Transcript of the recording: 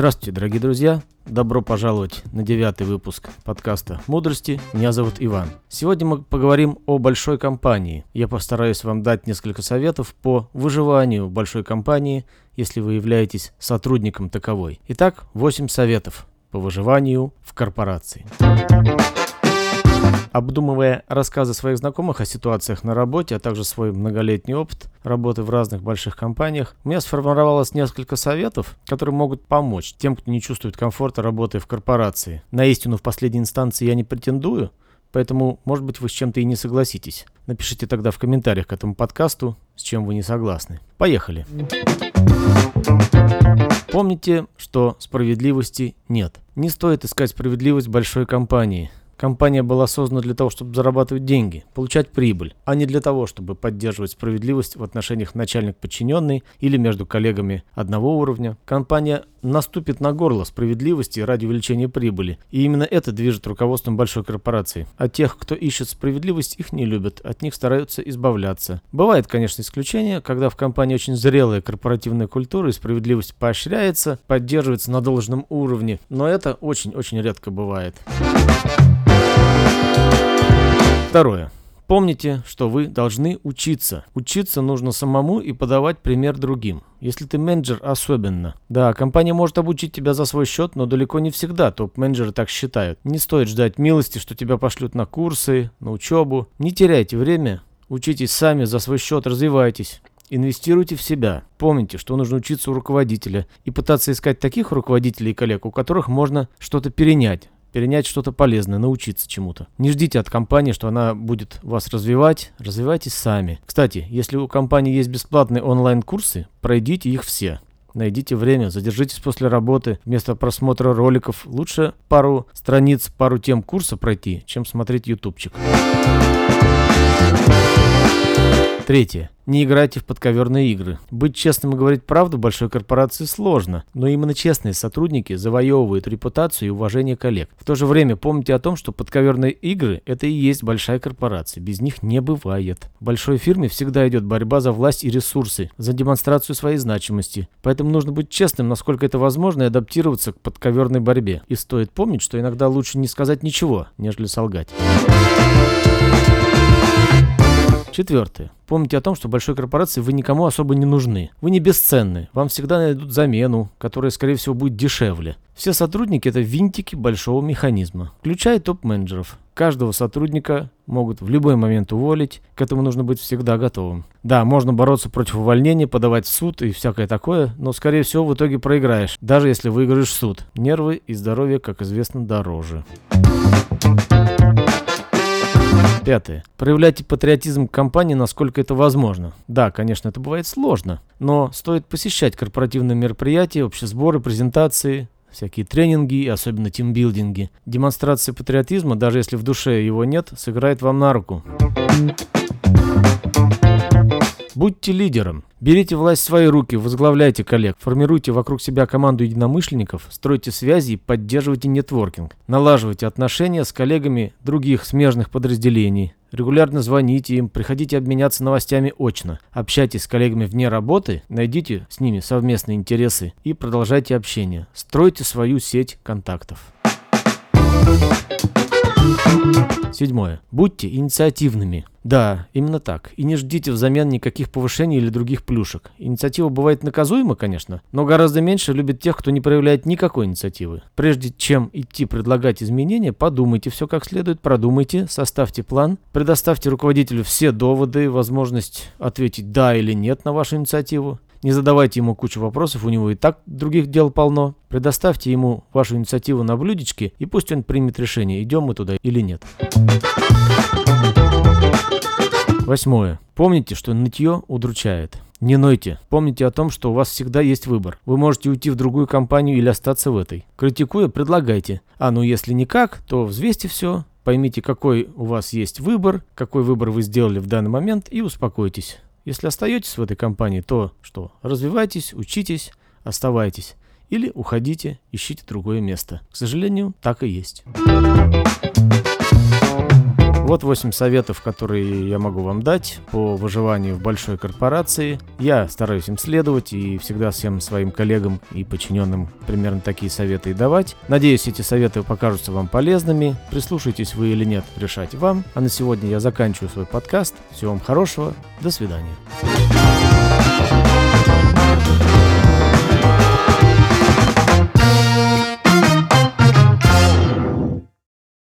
Здравствуйте, дорогие друзья! Добро пожаловать на девятый выпуск подкаста «Мудрости». Меня зовут Иван. Сегодня мы поговорим о большой компании. Я постараюсь вам дать несколько советов по выживанию большой компании, если вы являетесь сотрудником таковой. Итак, 8 советов по выживанию в корпорации. Обдумывая рассказы своих знакомых о ситуациях на работе, а также свой многолетний опыт работы в разных больших компаниях, у меня сформировалось несколько советов, которые могут помочь тем, кто не чувствует комфорта работы в корпорации. На истину в последней инстанции я не претендую, Поэтому, может быть, вы с чем-то и не согласитесь. Напишите тогда в комментариях к этому подкасту, с чем вы не согласны. Поехали. Помните, что справедливости нет. Не стоит искать справедливость большой компании. Компания была создана для того, чтобы зарабатывать деньги, получать прибыль, а не для того, чтобы поддерживать справедливость в отношениях начальник-подчиненный или между коллегами одного уровня. Компания наступит на горло справедливости ради увеличения прибыли, и именно это движет руководством большой корпорации. А тех, кто ищет справедливость, их не любят, от них стараются избавляться. Бывает, конечно, исключение, когда в компании очень зрелая корпоративная культура и справедливость поощряется, поддерживается на должном уровне, но это очень-очень редко бывает. Второе. Помните, что вы должны учиться. Учиться нужно самому и подавать пример другим. Если ты менеджер, особенно. Да, компания может обучить тебя за свой счет, но далеко не всегда топ-менеджеры так считают. Не стоит ждать милости, что тебя пошлют на курсы, на учебу. Не теряйте время, учитесь сами за свой счет, развивайтесь. Инвестируйте в себя. Помните, что нужно учиться у руководителя и пытаться искать таких руководителей и коллег, у которых можно что-то перенять перенять что-то полезное, научиться чему-то. Не ждите от компании, что она будет вас развивать, развивайтесь сами. Кстати, если у компании есть бесплатные онлайн-курсы, пройдите их все. Найдите время, задержитесь после работы. Вместо просмотра роликов лучше пару страниц, пару тем курса пройти, чем смотреть ютубчик. Третье. Не играйте в подковерные игры. Быть честным и говорить правду большой корпорации сложно, но именно честные сотрудники завоевывают репутацию и уважение коллег. В то же время помните о том, что подковерные игры – это и есть большая корпорация, без них не бывает. В большой фирме всегда идет борьба за власть и ресурсы, за демонстрацию своей значимости. Поэтому нужно быть честным, насколько это возможно, и адаптироваться к подковерной борьбе. И стоит помнить, что иногда лучше не сказать ничего, нежели солгать. Четвертое. Помните о том, что большой корпорации вы никому особо не нужны. Вы не бесценны. Вам всегда найдут замену, которая, скорее всего, будет дешевле. Все сотрудники – это винтики большого механизма, включая топ-менеджеров. Каждого сотрудника могут в любой момент уволить, к этому нужно быть всегда готовым. Да, можно бороться против увольнения, подавать в суд и всякое такое, но скорее всего в итоге проиграешь, даже если выиграешь суд. Нервы и здоровье, как известно, дороже. Пятое. Проявляйте патриотизм компании, насколько это возможно. Да, конечно, это бывает сложно, но стоит посещать корпоративные мероприятия, общие сборы, презентации, всякие тренинги, особенно тимбилдинги. Демонстрация патриотизма, даже если в душе его нет, сыграет вам на руку. Будьте лидером. Берите власть в свои руки, возглавляйте коллег, формируйте вокруг себя команду единомышленников, стройте связи и поддерживайте нетворкинг. Налаживайте отношения с коллегами других смежных подразделений. Регулярно звоните им, приходите обменяться новостями очно. Общайтесь с коллегами вне работы, найдите с ними совместные интересы и продолжайте общение. Стройте свою сеть контактов. Седьмое. Будьте инициативными. Да, именно так. И не ждите взамен никаких повышений или других плюшек. Инициатива бывает наказуема, конечно, но гораздо меньше любит тех, кто не проявляет никакой инициативы. Прежде чем идти предлагать изменения, подумайте все как следует, продумайте, составьте план, предоставьте руководителю все доводы, возможность ответить «да» или «нет» на вашу инициативу. Не задавайте ему кучу вопросов, у него и так других дел полно. Предоставьте ему вашу инициативу на блюдечке, и пусть он примет решение, идем мы туда или нет. Восьмое. Помните, что нытье удручает. Не нойте. Помните о том, что у вас всегда есть выбор. Вы можете уйти в другую компанию или остаться в этой. Критикуя, предлагайте. А ну если никак, то взвесьте все, поймите, какой у вас есть выбор, какой выбор вы сделали в данный момент и успокойтесь. Если остаетесь в этой компании, то что? Развивайтесь, учитесь, оставайтесь. Или уходите, ищите другое место. К сожалению, так и есть. Вот 8 советов, которые я могу вам дать по выживанию в большой корпорации. Я стараюсь им следовать и всегда всем своим коллегам и подчиненным примерно такие советы и давать. Надеюсь, эти советы покажутся вам полезными. Прислушайтесь вы или нет, решать вам. А на сегодня я заканчиваю свой подкаст. Всего вам хорошего. До свидания.